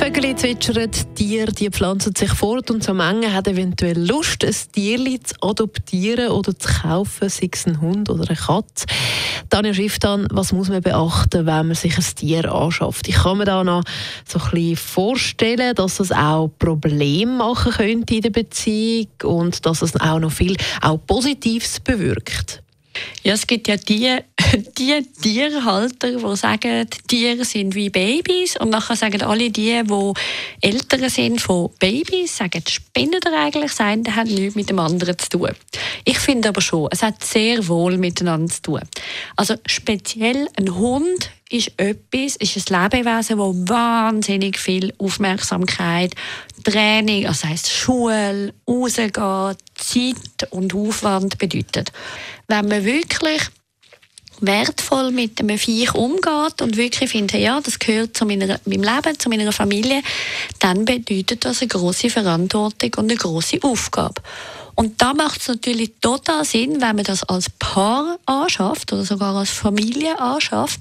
Vögel zwitschern, Tiere die pflanzen sich fort und so Menge hat eventuell Lust, ein Tier zu adoptieren oder zu kaufen, sei es ein Hund oder eine Katze. Tanja Schifftan, was muss man beachten, wenn man sich ein Tier anschafft? Ich kann mir da noch so ein bisschen vorstellen, dass das auch Probleme machen könnte in der Beziehung und dass es auch noch viel auch Positives bewirkt. Ja, es gibt ja die, die Tierhalter, die sagen, Tiere sind wie Babys und nachher sagen alle die, die älter sind von Babys, sagen, spinnen ihr eigentlich sein, das hat nichts mit dem anderen zu tun. Ich finde aber schon, es hat sehr wohl miteinander zu tun. Also speziell ein Hund ist etwas, ist ein Lebewesen, das wahnsinnig viel Aufmerksamkeit, Training, also heisst Schule, rausgehen, Zeit und Aufwand bedeutet. Wenn man wirklich wertvoll mit einem Viech umgeht und wirklich findet, ja, das gehört zu meiner, meinem Leben, zu meiner Familie, dann bedeutet das eine große Verantwortung und eine große Aufgabe. Und da macht es natürlich total Sinn, wenn man das als Paar anschafft oder sogar als Familie anschafft,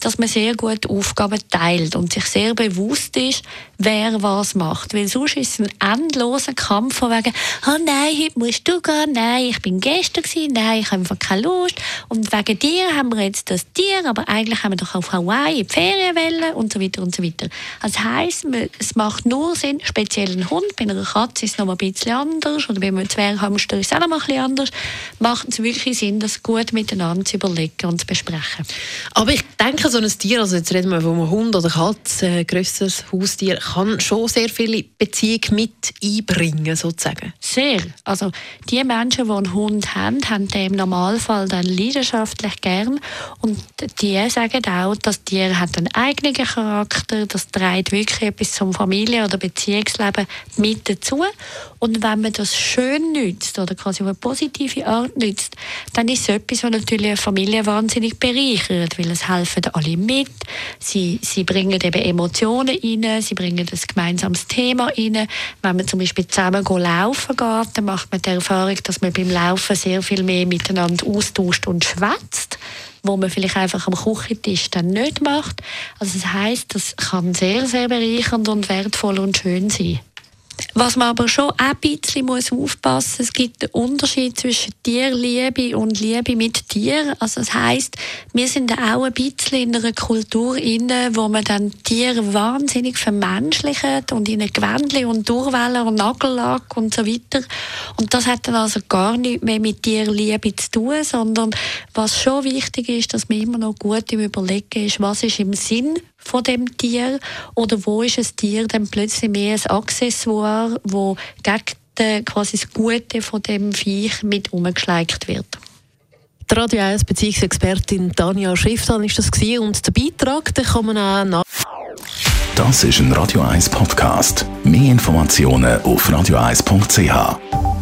dass man sehr gut Aufgaben teilt und sich sehr bewusst ist, wer was macht. Weil sonst ist es ein endloser Kampf von wegen, oh nein, heute musst du gehen, nein, ich bin gestern gewesen, nein, ich habe einfach keine Lust und wegen dir haben wir jetzt das Tier, aber eigentlich haben wir doch auf Hawaii die Ferienwelle und so weiter und so weiter. Das heisst, es macht nur Sinn, speziell ein Hund, bei einer Katze ist es noch ein bisschen anders oder bei einem Zwerghamster ist es auch noch ein bisschen anders, macht es wirklich Sinn, das gut miteinander zu überlegen und zu besprechen. Aber ich denke, so ein Tier, also jetzt reden wir von einem Hund oder Katze, ein grösseres Haustier, kann schon sehr viele Beziehung mit einbringen, sozusagen. Sehr. Also die Menschen, die einen Hund haben, haben den im Normalfall dann leidenschaftlich gern und die sagen auch, das Tier hat einen eigenen Charakter, das trägt wirklich etwas zum Familie- oder Beziehungsleben mit dazu und wenn man das schön nützt oder quasi auf eine positive Art nützt, dann ist es etwas, was natürlich eine Familie wahnsinnig bereichert, weil es helfen alle mit, sie, sie bringen eben Emotionen rein, sie bringen ein gemeinsames Thema rein. Wenn man zum Beispiel zusammen laufen geht, dann macht man die Erfahrung, dass man beim Laufen sehr viel mehr miteinander austauscht und schwätzt wo man vielleicht einfach am Küchentisch dann nicht macht. Also das heißt, das kann sehr, sehr bereichernd und wertvoll und schön sein. Was man aber schon ein bisschen muss aufpassen muss, es gibt einen Unterschied zwischen Tierliebe und Liebe mit Tieren. Also das heißt, wir sind auch ein bisschen in einer Kultur inne, wo man dann Tiere wahnsinnig vermenschlicht und in Gewändchen und Durchwähler und Nagellack und so weiter. Und das hat dann also gar nichts mehr mit Tierliebe zu tun, sondern was schon wichtig ist, dass man immer noch gut im Überlegen ist, was ist im Sinn von dem Tier oder wo ist ein Tier dann plötzlich mehr ein Accessoire, wo gegen quasi das Gute von dem Viech mit umgeschleicht wird. Die Radio 1 Beziehungsexpertin Tanja Schifftan ist das gewesen. und der Beitrag, den kann man auch nach Das ist ein Radio 1 Podcast. Mehr Informationen auf radio1.ch.